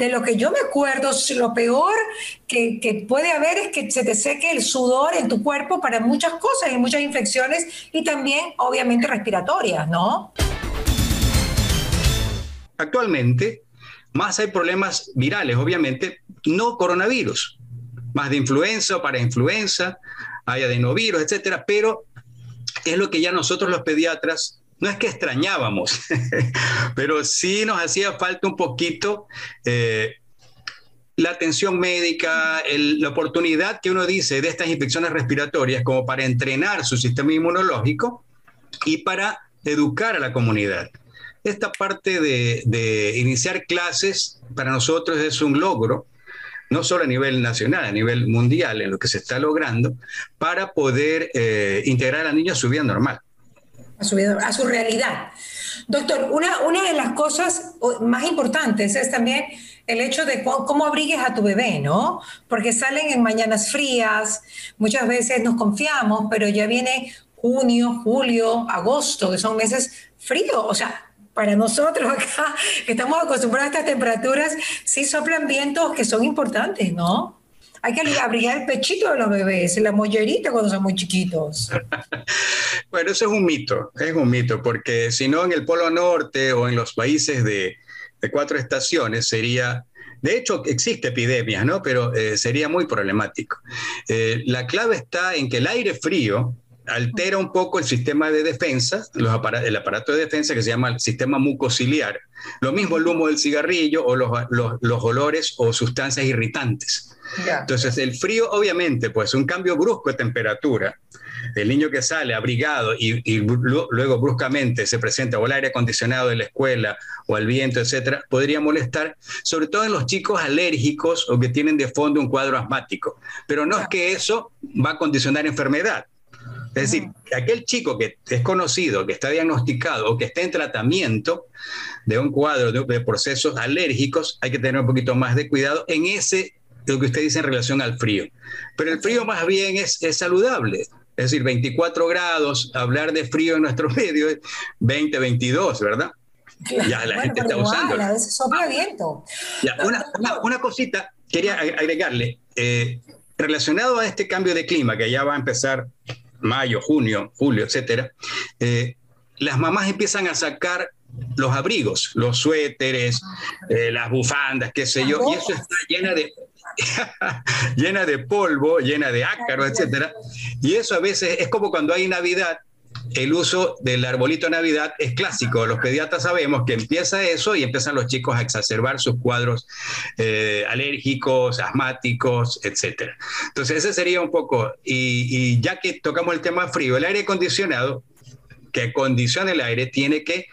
de lo que yo me acuerdo, lo peor que, puede haber es que se te seque el sudor en tu cuerpo para muchas cosas y muchas infecciones y también, obviamente, respiratorias, ¿no? Actualmente, más hay problemas virales, obviamente, no coronavirus, más de influenza o para influenza, hay adenovirus, etcétera, pero es lo que ya nosotros los pediatras no es que extrañábamos, pero sí nos hacía falta un poquito eh, la atención médica, la oportunidad que uno dice de estas infecciones respiratorias como para entrenar su sistema inmunológico y para educar a la comunidad. Esta parte de iniciar clases para nosotros es un logro no solo a nivel nacional, a nivel mundial, en lo que se está logrando, para poder eh, integrar a niños a su vida normal. A su, vida, a su realidad. Doctor, una, una de las cosas más importantes es también el hecho de cómo abrigues a tu bebé, ¿no? Porque salen en mañanas frías, muchas veces nos confiamos, pero ya viene junio, julio, agosto, que son meses fríos, o sea, para nosotros acá, que estamos acostumbrados a estas temperaturas, sí soplan vientos que son importantes, ¿no? Hay que abrigar el pechito de los bebés, la mollerita cuando son muy chiquitos. bueno, eso es un mito, es un mito, porque si no en el Polo Norte o en los países de, cuatro estaciones sería de hecho, existe epidemias, ¿no? Pero eh, sería muy problemático. Eh, la clave está en que el aire frío altera un poco el sistema de defensa, el aparato de defensa que se llama el sistema mucociliar. Lo mismo el humo del cigarrillo o los, los, olores o sustancias irritantes. Entonces, el frío, obviamente, pues un cambio brusco de temperatura. El niño que sale abrigado y, luego bruscamente se presenta o el aire acondicionado de la escuela o al viento, etcétera, podría molestar, sobre todo en los chicos alérgicos o que tienen de fondo un cuadro asmático. Pero no es que eso va a condicionar enfermedad. Es decir, aquel chico que es conocido, que está diagnosticado o que está en tratamiento de un cuadro de, procesos alérgicos, hay que tener un poquito más de cuidado en ese, lo que usted dice en relación al frío. Pero el frío más bien es, saludable. Es decir, 24 grados, hablar de frío en nuestro medio es 20, 22, ¿verdad? Ya la gente está usando. A veces sopla viento. Ya, una, una, cosita, quería agregarle, eh, relacionado a este cambio de clima que ya va a empezar mayo, junio, julio, etcétera, eh, las mamás empiezan a sacar los abrigos, los suéteres, eh, las bufandas, qué sé yo, y eso está llena de llena de polvo, llena de ácaro, etcétera. Y eso a veces es como cuando hay Navidad el uso del arbolito de Navidad es clásico. Los pediatras sabemos que empieza eso y empiezan los chicos a exacerbar sus cuadros eh, alérgicos, asmáticos, etc. Entonces, ese sería un poco. Y, ya que tocamos el tema frío, el aire acondicionado que acondiciona el aire tiene que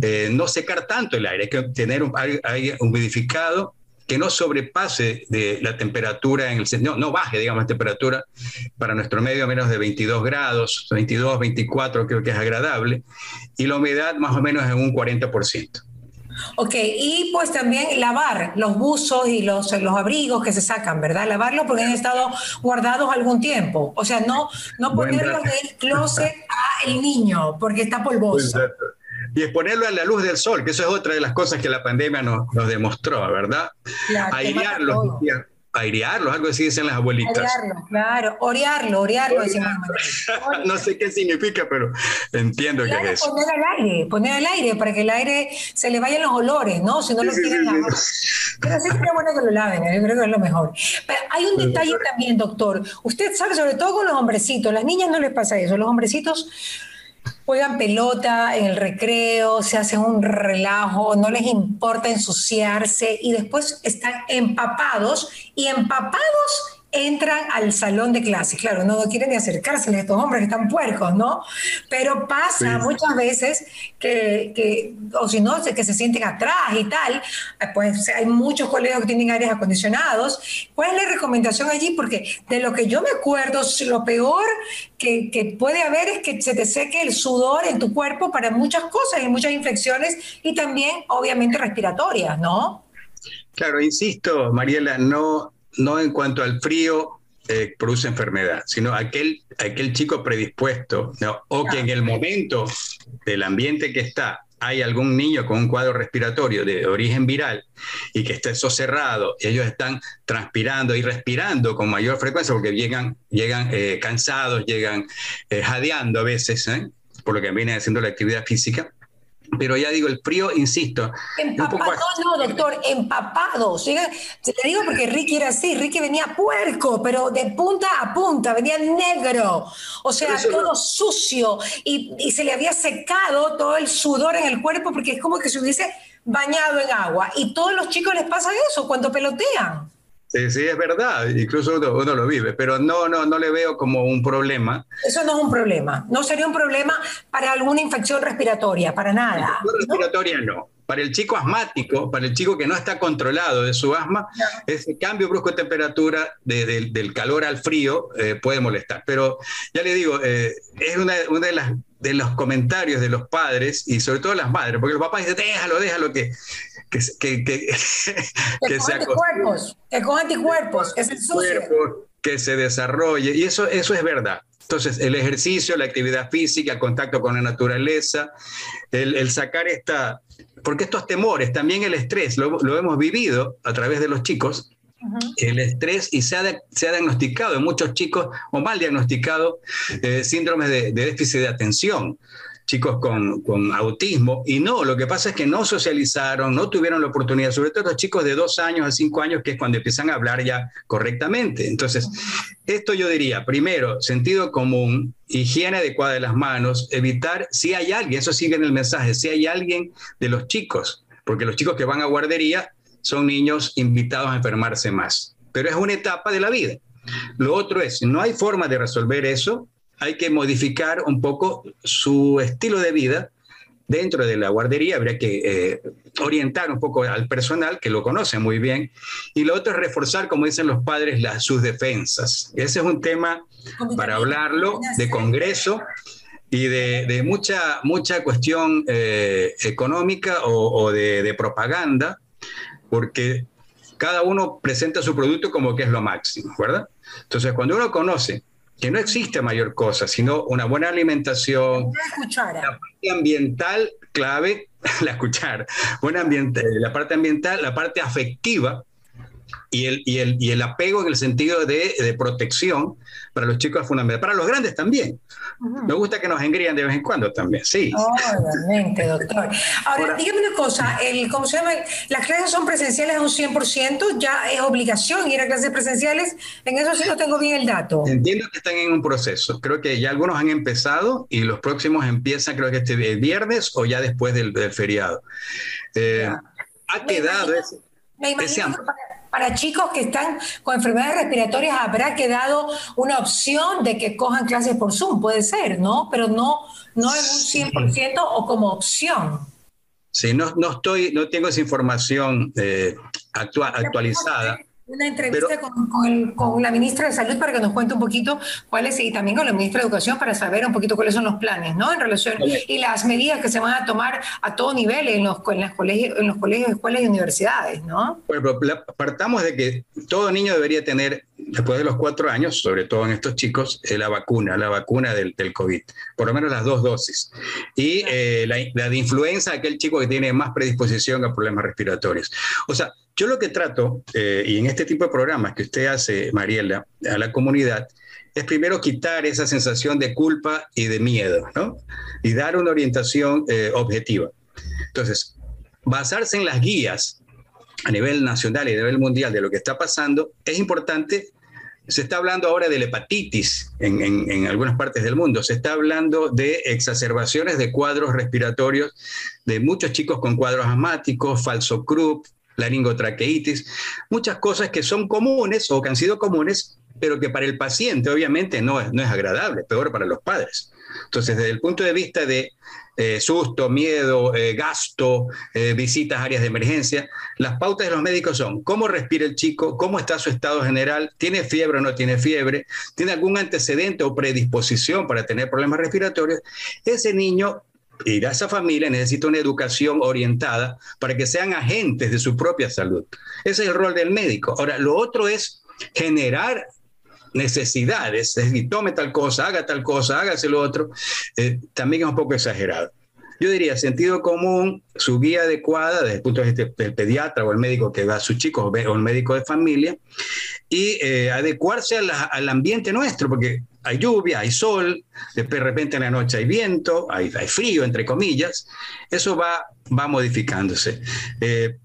eh, no secar tanto el aire, hay que tener un aire humidificado que no sobrepase de la temperatura en el no, no baje, digamos, la temperatura para nuestro medio a menos de 22 grados, 22, 24 creo que es agradable, y la humedad más o menos en un 40%. Ok, y pues también lavar los buzos y los, los abrigos que se sacan, ¿verdad? Lavarlos porque han estado guardados algún tiempo. O sea, no, no ponerlos del closet al niño porque está polvoso. Exacto y exponerlo a la luz del sol, que eso es otra de las cosas que la pandemia nos, nos demostró, ¿verdad? Airearlos, airearlos, algo así dicen las abuelitas. Airearlo, claro, orearlo, orearlo, no sé qué significa, pero entiendo que es Poner al aire, poner al aire para que el aire se le vayan los olores, ¿no? Si no lo quieren lavar. Pero sí sería bueno que lo laven, yo creo que es lo mejor. Pero hay un detalle también, doctor. Usted sabe, sobre todo con los hombrecitos, las niñas no les pasa eso, los hombrecitos juegan pelota en el recreo, se hacen un relajo, no les importa ensuciarse y después están empapados y empapados entran al salón de clases. Claro, no quieren ni acercarse a estos hombres que están puercos, ¿no? Pero pasa muchas veces que, o si no, que se sienten atrás y tal, pues hay muchos colegios que tienen áreas acondicionados. ¿Cuál es la recomendación allí? Porque de lo que yo me acuerdo, lo peor que, que puede haber es que se te seque el sudor en tu cuerpo para muchas cosas y muchas infecciones y también, obviamente, respiratorias, ¿no? Claro, insisto, Mariela, no no en cuanto al frío eh, produce enfermedad, sino aquel, aquel chico predispuesto o que en el momento del ambiente que está hay algún niño con un cuadro respiratorio de origen viral y que esté socerrado, ellos están transpirando y respirando con mayor frecuencia porque llegan, llegan eh, cansados, llegan eh, jadeando a veces, ¿eh? por lo que viene haciendo la actividad física. Pero ya digo, el frío, insisto. Empapado, no, no, doctor, empapado. te le digo porque Ricky era así, Ricky venía puerco, pero de punta a punta, venía negro. O sea, todo sucio. Y, y se le había secado todo el sudor en el cuerpo porque es como que se hubiese bañado en agua. Y todos los chicos les pasa eso cuando pelotean. Sí, sí, es verdad, incluso uno, lo vive, pero no, no, no le veo como un problema. Eso no es un problema, no sería un problema para alguna infección respiratoria, para nada. respiratoria no. Para el chico asmático, para el chico que no está controlado de su asma, ese cambio brusco de temperatura del calor al frío eh, puede molestar. Pero ya le digo, eh, es una, una de las de los comentarios de los padres y sobre todo las madres, porque los papás dicen, déjalo, déjalo, que, que, que, que, que con anticuerpos, que con anticuerpos, que se Que se desarrolle, y eso, eso es verdad. Entonces, el ejercicio, la actividad física, el contacto con la naturaleza, el, el sacar esta, porque estos temores, también el estrés, lo, lo hemos vivido a través de los chicos, el estrés y se ha, se ha, diagnosticado en muchos chicos o mal diagnosticado eh, síndromes de, déficit de atención, chicos con, con, autismo y no, lo que pasa es que no socializaron, no tuvieron la oportunidad, sobre todo los chicos de dos años a cinco años, que es cuando empiezan a hablar ya correctamente. Entonces, esto yo diría, primero, sentido común, higiene adecuada de las manos, evitar, si hay alguien, eso sigue en el mensaje, si hay alguien de los chicos, porque los chicos que van a guardería son niños invitados a enfermarse más. Pero es una etapa de la vida. Lo otro es, no hay forma de resolver eso, hay que modificar un poco su estilo de vida dentro de la guardería, habría que eh, orientar un poco al personal que lo conoce muy bien. Y lo otro es reforzar, como dicen los padres, las, sus defensas. Ese es un tema para hablarlo de Congreso y de, mucha, mucha cuestión eh, económica o, de, de propaganda porque cada uno presenta su producto como que es lo máximo, ¿verdad? Entonces, cuando uno conoce que no existe mayor cosa, sino una buena alimentación, la parte ambiental clave, la escuchar, buena ambiente, la parte ambiental, la parte afectiva y el, y el, y el apego en el sentido de, de protección, para los chicos es fundamental, para los grandes también. Me gusta que nos engrían de vez en cuando también, sí. Obviamente, doctor. Ahora, dígame una cosa, el, ¿cómo se llama? ¿Las clases son presenciales a un 100%? ¿Ya es obligación ir a clases presenciales? En eso sí no tengo bien el dato. Entiendo que están en un proceso. Creo que ya algunos han empezado y los próximos empiezan, creo que este viernes o ya después del, feriado. Eh, ha quedado ese, me imagino para chicos que están con enfermedades respiratorias habrá quedado una opción de que cojan clases por Zoom, puede ser, ¿no? Pero no, no en un 100% o como opción. Sí, no, no estoy, no tengo esa información eh, actualizada una entrevista con, la ministra de Salud para que nos cuente un poquito cuáles, y también con la ministra de Educación para saber un poquito cuáles son los planes, ¿no? En relación, y las medidas que se van a tomar a todo nivel en los, en las colegios, en los colegios, escuelas y universidades, ¿no? Bueno, partamos de que todo niño debería tener, después de los cuatro años, sobre todo en estos chicos, eh, la vacuna, la vacuna del, del, COVID, por lo menos las dos dosis. Y eh, la, la de influenza, aquel chico que tiene más predisposición a problemas respiratorios. O sea, yo lo que trato, eh, y en este tipo de programas que usted hace, Mariela, a la comunidad, es primero quitar esa sensación de culpa y de miedo, ¿no? Y dar una orientación eh, objetiva. Entonces, basarse en las guías a nivel nacional y a nivel mundial de lo que está pasando es importante. Se está hablando ahora de la hepatitis en, en, algunas partes del mundo, se está hablando de exacerbaciones de cuadros respiratorios de muchos chicos con cuadros asmáticos, falso Krupp, laringotraqueitis, muchas cosas que son comunes o que han sido comunes, pero que para el paciente obviamente no es, no es agradable, peor para los padres. Entonces, desde el punto de vista de eh, susto, miedo, eh, gasto, eh, visitas a áreas de emergencia, las pautas de los médicos son cómo respira el chico, cómo está su estado general, tiene fiebre o no tiene fiebre, tiene algún antecedente o predisposición para tener problemas respiratorios. Ese niño y esa familia necesita una educación orientada para que sean agentes de su propia salud. Ese es el rol del médico. Ahora, lo otro es generar necesidades, es tome tal cosa, haga tal cosa, hágase lo otro, eh, también es un poco exagerado. yo diría sentido común, su guía adecuada desde el punto de vista del pediatra o el médico que va a sus chicos o el médico de familia, y eh, adecuarse al ambiente nuestro, porque hay lluvia, hay sol, de repente en la noche hay viento, hay, hay frío, entre comillas, eso va, va modificándose. Eh,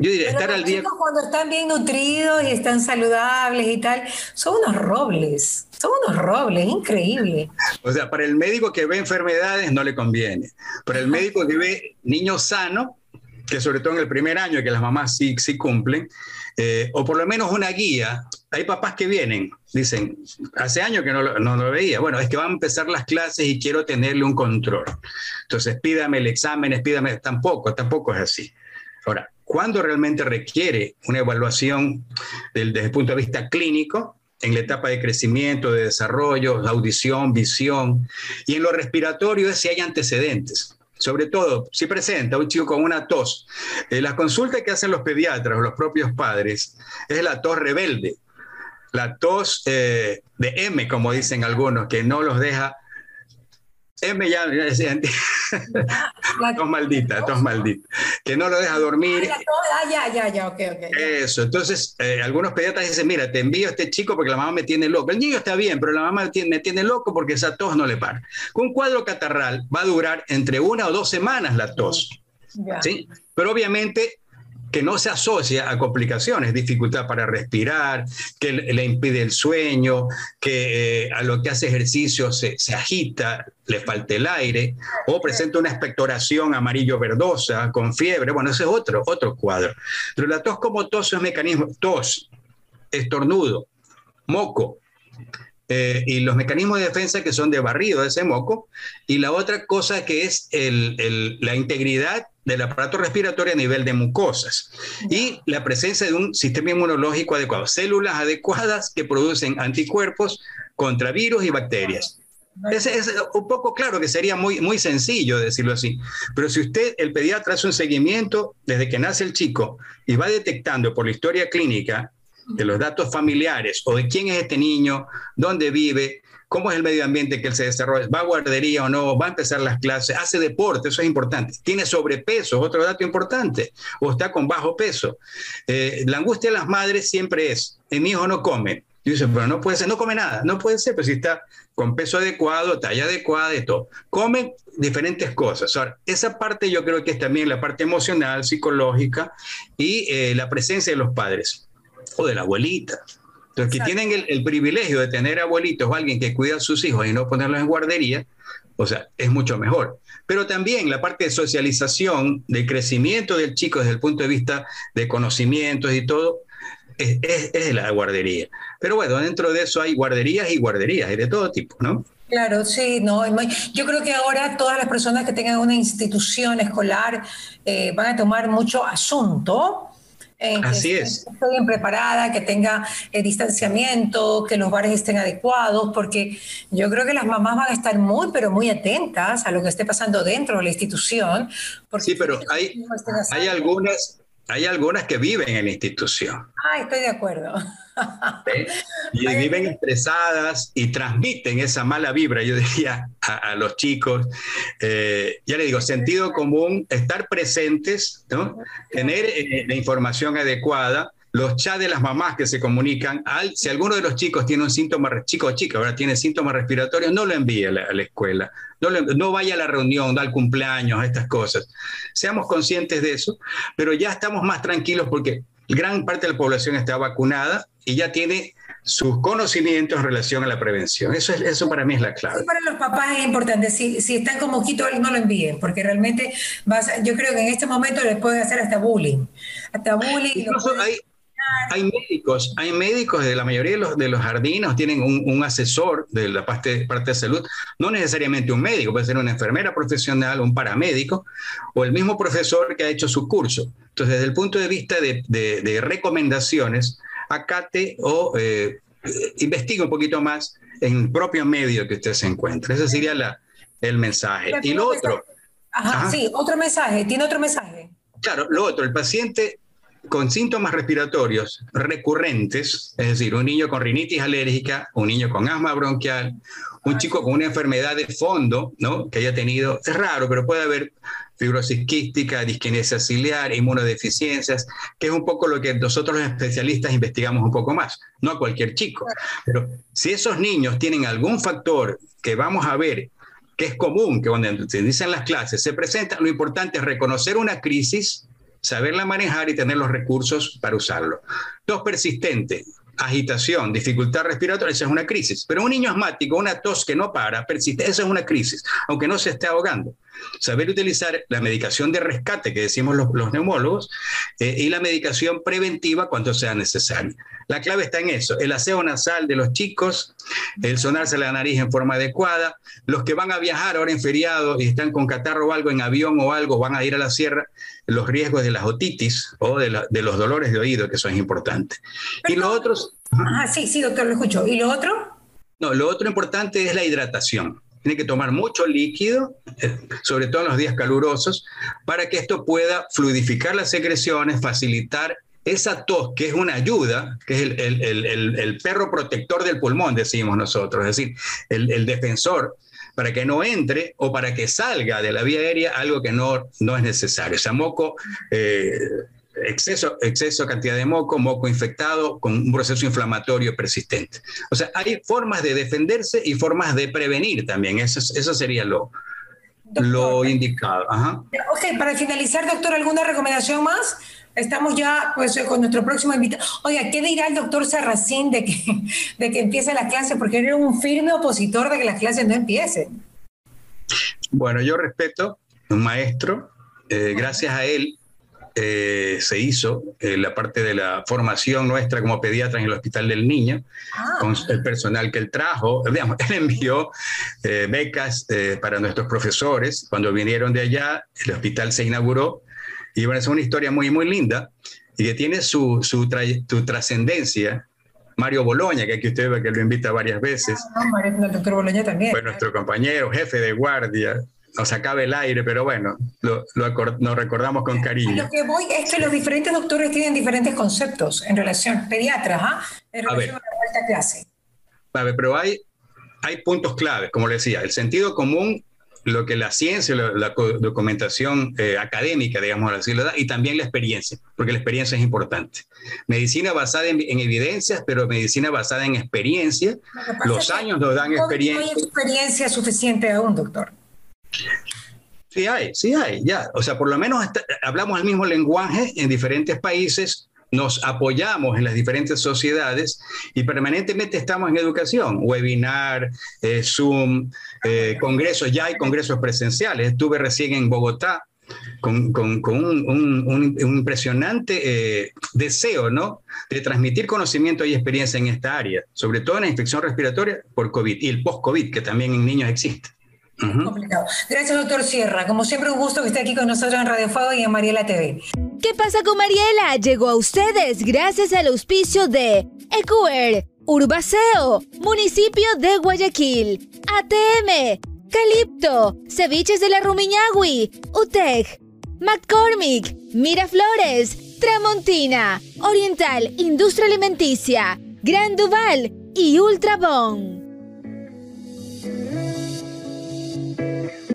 yo diría, estar al día. Cuando están bien nutridos y están saludables y tal, son unos robles, son unos robles, increíble. O sea, para el médico que ve enfermedades no le conviene. Para el médico que ve niños sanos, que sobre todo en el primer año, que las mamás sí, sí cumplen, eh, o por lo menos una guía. Hay papás que vienen, dicen, hace años que no lo, no lo veía, bueno, es que van a empezar las clases y quiero tenerle un control. Entonces, pídame el examen, pídame, tampoco, tampoco es así. Ahora, ¿cuándo realmente requiere una evaluación desde el punto de vista clínico? en la etapa de crecimiento, de desarrollo, audición, visión, y en lo respiratorio es si hay antecedentes sobre todo si presenta un chico con una tos. Eh, la consulta que hacen los pediatras o los propios padres es la tos rebelde, la tos eh, de M, como dicen algunos, que no los deja M ya, tos maldita, tos maldita, que no lo deja dormir. Ah, ya, ya, ya, ok, ok. Eso, entonces eh, algunos pediatras dicen, mira, te envío a este chico porque la mamá me tiene loco. El niño está bien, pero la mamá me tiene, me tiene loco porque esa tos no le para. Un cuadro catarral va a durar entre una o dos semanas la tos. ¿sí? Pero obviamente que no se asocia a complicaciones, dificultad para respirar, que le, impide el sueño, que eh, a lo que hace ejercicio se, agita, le falta el aire, o presenta una expectoración amarillo-verdosa con fiebre. Bueno, ese es otro, otro cuadro. Pero la tos como tos es mecanismo, tos, estornudo, moco, eh, y los mecanismos de defensa que son de barrido de ese moco, y la otra cosa que es la integridad del aparato respiratorio a nivel de mucosas. Y la presencia de un sistema inmunológico adecuado, células adecuadas que producen anticuerpos contra virus y bacterias. Es, es, un poco claro que sería muy, muy sencillo decirlo así, pero si usted, el pediatra, hace un seguimiento desde que nace el chico y va detectando por la historia clínica de los datos familiares o de quién es este niño, dónde vive, cómo es el medio ambiente que él se desarrolla, va a guardería o no, va a empezar las clases, hace deporte, eso es importante, tiene sobrepeso, otro dato importante, o está con bajo peso. Eh, la angustia de las madres siempre es, mi hijo no come. Y dice, pero no puede ser, no come nada, no puede ser, pero si está con peso adecuado, talla adecuada y todo. Come diferentes cosas. Esa parte yo creo que es también la parte emocional, psicológica y eh, la presencia de los padres o de la abuelita. Los que tienen el, privilegio de tener abuelitos o alguien que cuida a sus hijos y no ponerlos en guardería, o sea, es mucho mejor. Pero también la parte de socialización, de crecimiento del chico desde el punto de vista de conocimientos y todo, es, es, la guardería. Pero bueno, dentro de eso hay guarderías y guarderías, y de todo tipo, ¿no? Claro, sí, no. Yo creo que ahora todas las personas que tengan una institución escolar eh, van a tomar mucho asunto eh, Así es. Esté bien preparada, que tenga el distanciamiento, que los bares estén adecuados, porque yo creo que las mamás van a estar muy, pero muy atentas a lo que esté pasando dentro de la institución. sí, pero hay, hay algunas hay algunas que viven en la institución. Ah, estoy de acuerdo. Y viven estresadas y transmiten esa mala vibra, yo diría, a, los chicos. Eh, ya le digo, sentido común, estar presentes, ¿no? tener eh, la información adecuada los chats de las mamás que se comunican, al, si alguno de los chicos tiene un síntoma, chico o chica, ahora tiene síntomas respiratorios, no lo envíe a la, escuela, no, no, vaya a la reunión, al cumpleaños, a estas cosas. Seamos conscientes de eso, pero ya estamos más tranquilos porque gran parte de la población está vacunada y ya tiene sus conocimientos en relación a la prevención. Eso, es, eso para mí es la clave. para los papás es importante. Si, si están con moquito, no lo envíen, porque realmente vas, yo creo que en este momento les pueden hacer hasta bullying. Hasta bullying. Hay médicos, hay médicos de la mayoría de los, de los jardinos, tienen un, asesor de la parte, parte de salud, no necesariamente un médico, puede ser una enfermera profesional, un paramédico o el mismo profesor que ha hecho su curso. Entonces, desde el punto de vista de, de, recomendaciones, acate o eh, investigue un poquito más en el propio medio que usted se encuentra. Ese sería la, el mensaje. Y lo otro. Ajá, sí, otro mensaje. ¿Tiene otro mensaje? Claro, lo otro, el paciente con síntomas respiratorios recurrentes, es decir, un niño con rinitis alérgica, un niño con asma bronquial, un chico con una enfermedad de fondo, ¿no? Que haya tenido, es raro, pero puede haber fibrosis quística, disquinesia ciliar, inmunodeficiencias, que es un poco lo que nosotros los especialistas investigamos un poco más, no a cualquier chico. Pero si esos niños tienen algún factor que vamos a ver que es común, que cuando se dicen las clases se presenta, lo importante es reconocer una crisis, saberla manejar y tener los recursos para usarlo. Dos, persistente, agitación, dificultad respiratoria, esa es una crisis. Pero un niño asmático, una tos que no para, persiste, esa es una crisis, aunque no se esté ahogando. Saber utilizar la medicación de rescate que decimos los, neumólogos eh, y la medicación preventiva cuando sea necesario. La clave está en eso, el aseo nasal de los chicos, el sonarse la nariz en forma adecuada, los que van a viajar ahora en feriado y están con catarro o algo en avión o algo, van a ir a la sierra, los riesgos de las otitis o de, los dolores de oído, que son importantes. y los otros... Ah, sí, sí, doctor, lo escucho. ¿Y lo otro? No, lo otro importante es la hidratación. Tiene que tomar mucho líquido, eh, sobre todo en los días calurosos, para que esto pueda fluidificar las secreciones, facilitar esa tos, que es una ayuda, que es el, perro protector del pulmón, decimos nosotros, es decir, el, defensor, para que no entre o para que salga de la vía aérea algo que no, no es necesario. O exceso, exceso cantidad de moco, moco infectado con un proceso inflamatorio persistente. O sea, hay formas de defenderse y formas de prevenir también. Eso, eso sería lo, lo indicado. Ok, para finalizar, doctor, ¿alguna recomendación más? Estamos ya pues con nuestro próximo invitado. Oiga, ¿qué dirá el doctor Sarracín de que, de que empiece la clase? Porque él es un firme opositor de que las clases no empiecen. Bueno, yo respeto un maestro. Eh, gracias a él eh, se hizo eh, la parte de la formación nuestra como pediatra en el Hospital del Niño, ah. con el personal que él trajo. Digamos, él envió becas para nuestros profesores. Cuando vinieron de allá, el hospital se inauguró y bueno, es una historia muy, muy linda y que tiene su, su, trascendencia. Mario Boloña, que aquí usted ve que lo invita varias veces. Ah, no, el doctor Boloña también. Fue nuestro compañero, jefe de guardia, nos acaba el aire, pero bueno, lo, lo, recordamos con cariño. Lo que voy es que los diferentes doctores tienen diferentes conceptos en relación, pediatras, ¿ah? en relación a, la vuelta a clase. A ver, pero hay, hay puntos claves, como le decía, el sentido común lo que la ciencia, la, documentación eh, académica, digamos así, lo da, y también la experiencia, porque la experiencia es importante. Medicina basada en, evidencias, pero medicina basada en experiencia. Los años nos dan experiencia. No hay experiencia suficiente aún, doctor. Sí hay, sí hay, ya. O sea, por lo menos hablamos el mismo lenguaje en diferentes países, nos apoyamos en las diferentes sociedades y permanentemente estamos en educación, webinar, eh, Zoom, eh, congresos, ya hay congresos presenciales. Estuve recién en Bogotá con, un, impresionante eh, deseo ¿no? de transmitir conocimiento y experiencia en esta área, sobre todo en la infección respiratoria por COVID y el post-COVID, que también en niños existe. Gracias, doctor Sierra. Como siempre, un gusto que esté aquí con nosotros en Radio Fuego y en Mariela TV. ¿Qué pasa con Mariela? Llegó a ustedes gracias al auspicio de Ecuer, Urbaceo, Municipio de Guayaquil, ATM, Calipto, Ceviches de la Rumiñahui, UTEC, McCormick, Miraflores, Tramontina, Oriental Industria Alimenticia, Gran Duval y Ultrabón.